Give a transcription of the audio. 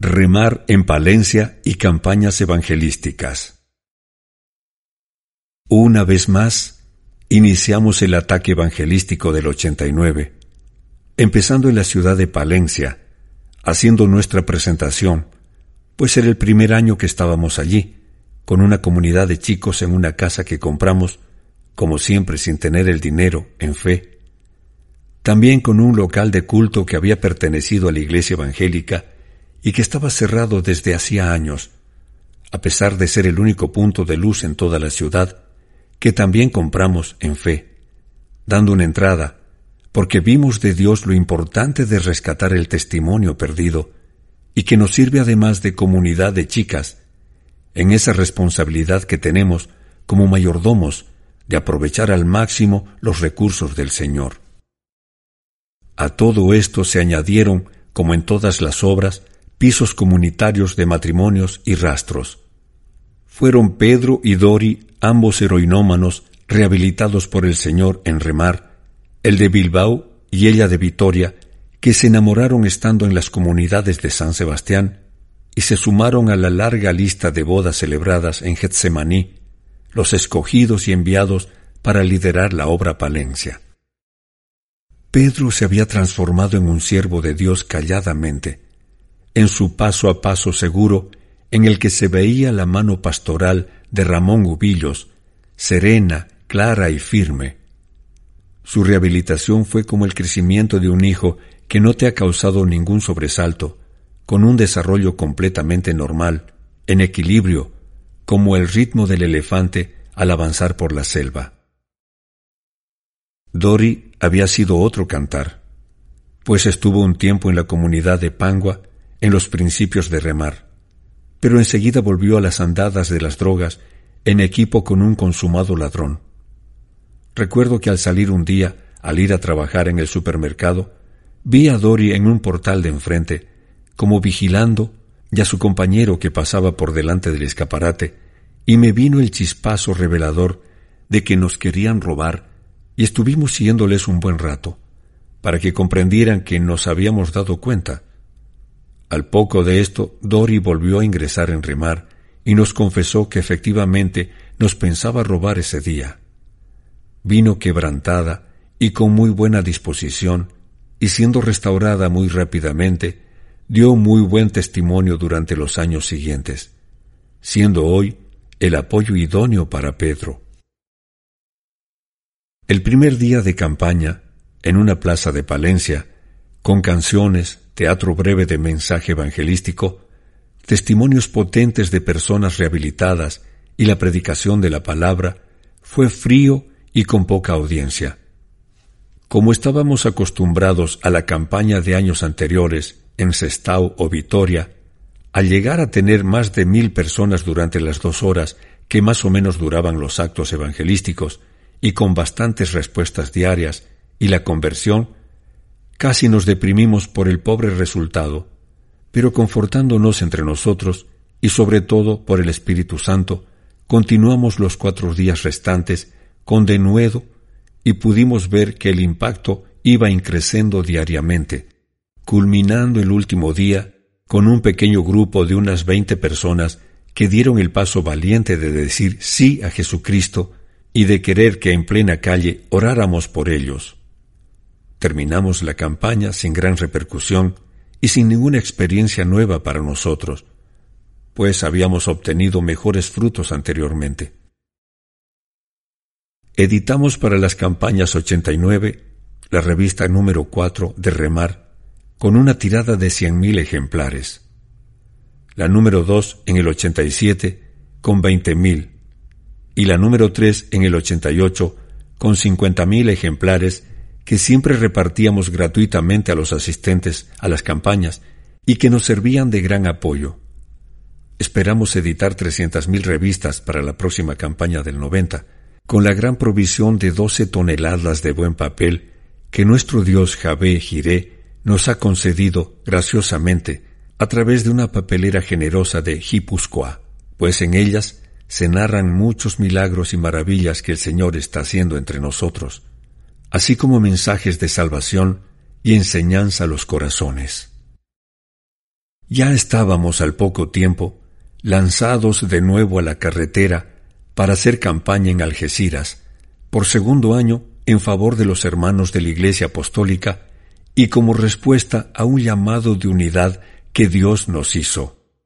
Remar en Palencia y campañas evangelísticas. Una vez más, iniciamos el ataque evangelístico del 89, empezando en la ciudad de Palencia, haciendo nuestra presentación, pues era el primer año que estábamos allí, con una comunidad de chicos en una casa que compramos, como siempre sin tener el dinero, en fe. También con un local de culto que había pertenecido a la iglesia evangélica y que estaba cerrado desde hacía años, a pesar de ser el único punto de luz en toda la ciudad, que también compramos en fe, dando una entrada, porque vimos de Dios lo importante de rescatar el testimonio perdido, y que nos sirve además de comunidad de chicas, en esa responsabilidad que tenemos como mayordomos de aprovechar al máximo los recursos del Señor. A todo esto se añadieron, como en todas las obras, pisos comunitarios de matrimonios y rastros. Fueron Pedro y Dori, ambos heroinómanos, rehabilitados por el Señor en remar, el de Bilbao y ella de Vitoria, que se enamoraron estando en las comunidades de San Sebastián y se sumaron a la larga lista de bodas celebradas en Getsemaní, los escogidos y enviados para liderar la obra Palencia. Pedro se había transformado en un siervo de Dios calladamente, en su paso a paso seguro, en el que se veía la mano pastoral de Ramón Ubillos, serena, clara y firme. Su rehabilitación fue como el crecimiento de un hijo que no te ha causado ningún sobresalto, con un desarrollo completamente normal, en equilibrio, como el ritmo del elefante al avanzar por la selva. Dori había sido otro cantar, pues estuvo un tiempo en la comunidad de Pangua en los principios de remar, pero enseguida volvió a las andadas de las drogas en equipo con un consumado ladrón. Recuerdo que al salir un día, al ir a trabajar en el supermercado, vi a Dori en un portal de enfrente, como vigilando, y a su compañero que pasaba por delante del escaparate, y me vino el chispazo revelador de que nos querían robar, y estuvimos siguiéndoles un buen rato, para que comprendieran que nos habíamos dado cuenta, al poco de esto, Dori volvió a ingresar en remar y nos confesó que efectivamente nos pensaba robar ese día. Vino quebrantada y con muy buena disposición, y siendo restaurada muy rápidamente, dio muy buen testimonio durante los años siguientes, siendo hoy el apoyo idóneo para Pedro. El primer día de campaña, en una plaza de Palencia, con canciones, teatro breve de mensaje evangelístico, testimonios potentes de personas rehabilitadas y la predicación de la palabra, fue frío y con poca audiencia. Como estábamos acostumbrados a la campaña de años anteriores en Sestao o Vitoria, al llegar a tener más de mil personas durante las dos horas que más o menos duraban los actos evangelísticos y con bastantes respuestas diarias y la conversión, Casi nos deprimimos por el pobre resultado, pero confortándonos entre nosotros y sobre todo por el Espíritu Santo, continuamos los cuatro días restantes con denuedo y pudimos ver que el impacto iba increciendo diariamente, culminando el último día con un pequeño grupo de unas veinte personas que dieron el paso valiente de decir sí a Jesucristo y de querer que en plena calle oráramos por ellos. Terminamos la campaña sin gran repercusión y sin ninguna experiencia nueva para nosotros, pues habíamos obtenido mejores frutos anteriormente. Editamos para las campañas 89 la revista número 4 de Remar, con una tirada de 100.000 ejemplares. La número 2 en el 87 con 20.000 y la número 3 en el 88 con 50.000 ejemplares que siempre repartíamos gratuitamente a los asistentes a las campañas y que nos servían de gran apoyo. Esperamos editar 300.000 revistas para la próxima campaña del 90, con la gran provisión de 12 toneladas de buen papel que nuestro Dios Javé Jiré nos ha concedido graciosamente a través de una papelera generosa de Hipuscoa, pues en ellas se narran muchos milagros y maravillas que el Señor está haciendo entre nosotros así como mensajes de salvación y enseñanza a los corazones. Ya estábamos al poco tiempo lanzados de nuevo a la carretera para hacer campaña en Algeciras, por segundo año en favor de los hermanos de la Iglesia Apostólica y como respuesta a un llamado de unidad que Dios nos hizo.